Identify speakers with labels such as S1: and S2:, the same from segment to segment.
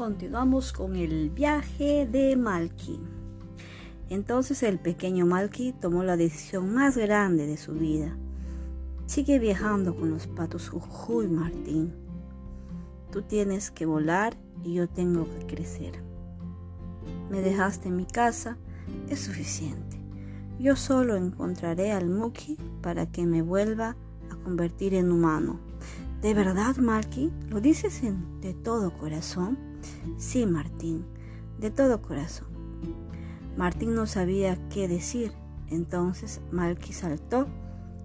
S1: continuamos con el viaje de Malky. Entonces el pequeño Malky tomó la decisión más grande de su vida. Sigue viajando con los patos Jujuy, Martín. Tú tienes que volar y yo tengo que crecer. Me dejaste en mi casa, es suficiente. Yo solo encontraré al Muki para que me vuelva a convertir en humano. ¿De verdad, Malky? ¿Lo dices de todo corazón? Sí, Martín, de todo corazón. Martín no sabía qué decir, entonces Malky saltó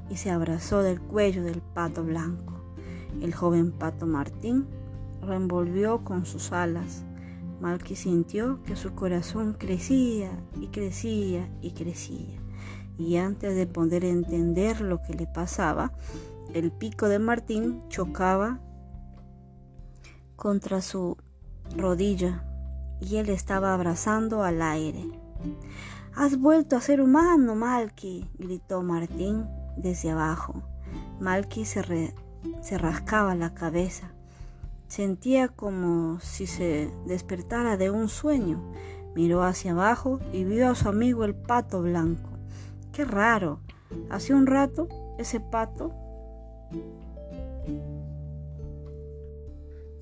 S1: y se abrazó del cuello del pato blanco. El joven pato Martín lo envolvió con sus alas. Malky sintió que su corazón crecía y crecía y crecía. Y antes de poder entender lo que le pasaba, el pico de Martín chocaba contra su rodilla y él estaba abrazando al aire. Has vuelto a ser humano, Malky, gritó Martín desde abajo. Malky se, se rascaba la cabeza. Sentía como si se despertara de un sueño. Miró hacia abajo y vio a su amigo el pato blanco. Qué raro. Hace un rato ese pato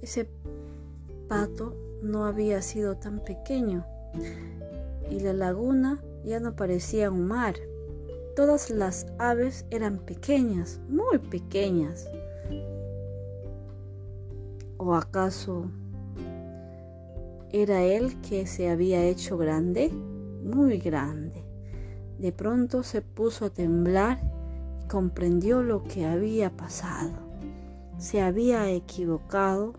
S1: ese pato no había sido tan pequeño y la laguna ya no parecía un mar. Todas las aves eran pequeñas, muy pequeñas. ¿O acaso era él que se había hecho grande? Muy grande. De pronto se puso a temblar y comprendió lo que había pasado. Se había equivocado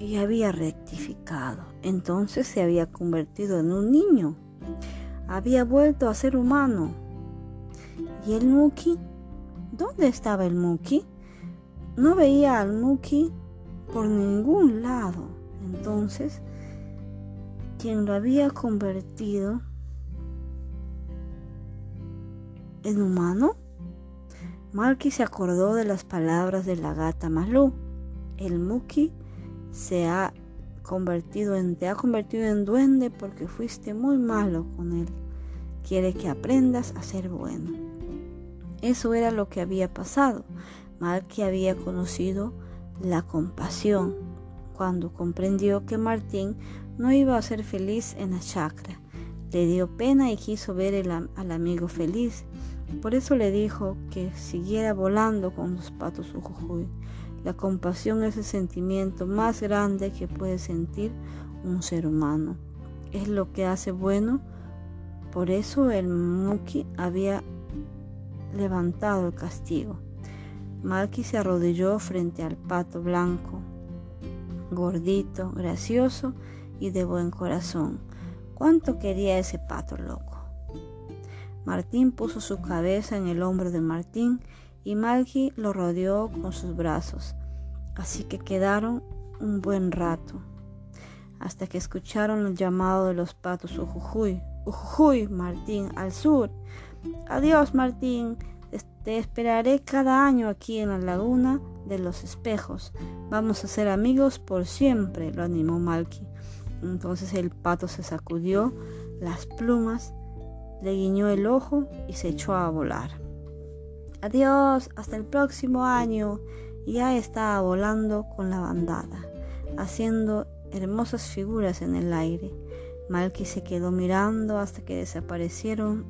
S1: y había rectificado. Entonces se había convertido en un niño. Había vuelto a ser humano. ¿Y el Muki? ¿Dónde estaba el Muki? No veía al Muki por ningún lado. Entonces, quien lo había convertido en humano? Malky se acordó de las palabras de la gata Malú. El Muki se ha convertido en, te ha convertido en duende porque fuiste muy malo con él. Quiere que aprendas a ser bueno. Eso era lo que había pasado. Malky había conocido la compasión cuando comprendió que Martín no iba a ser feliz en la chacra. Le dio pena y quiso ver al amigo feliz. Por eso le dijo que siguiera volando con los patos. La compasión es el sentimiento más grande que puede sentir un ser humano. Es lo que hace bueno. Por eso el Muki había levantado el castigo. Malky se arrodilló frente al pato blanco, gordito, gracioso y de buen corazón. ¿Cuánto quería ese pato loco? Martín puso su cabeza en el hombro de Martín y Malky lo rodeó con sus brazos. Así que quedaron un buen rato, hasta que escucharon el llamado de los patos Ujujuy. Ujujuy, Martín, al sur. Adiós, Martín. Te esperaré cada año aquí en la laguna de los espejos. Vamos a ser amigos por siempre, lo animó Malky. Entonces el pato se sacudió las plumas, le guiñó el ojo y se echó a volar. Adiós, hasta el próximo año. Ya estaba volando con la bandada, haciendo hermosas figuras en el aire. Malky se quedó mirando hasta que desaparecieron.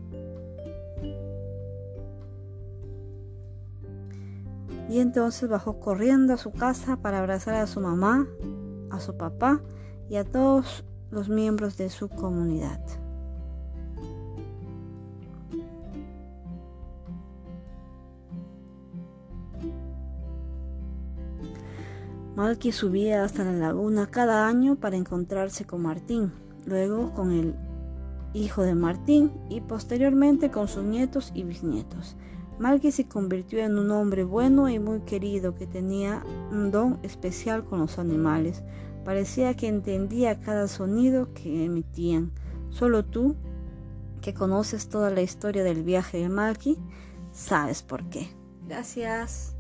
S1: Y entonces bajó corriendo a su casa para abrazar a su mamá, a su papá y a todos los miembros de su comunidad. Malky subía hasta la laguna cada año para encontrarse con Martín, luego con el hijo de Martín y posteriormente con sus nietos y bisnietos. Malky se convirtió en un hombre bueno y muy querido que tenía un don especial con los animales. Parecía que entendía cada sonido que emitían. Solo tú, que conoces toda la historia del viaje de Malky, sabes por qué. Gracias.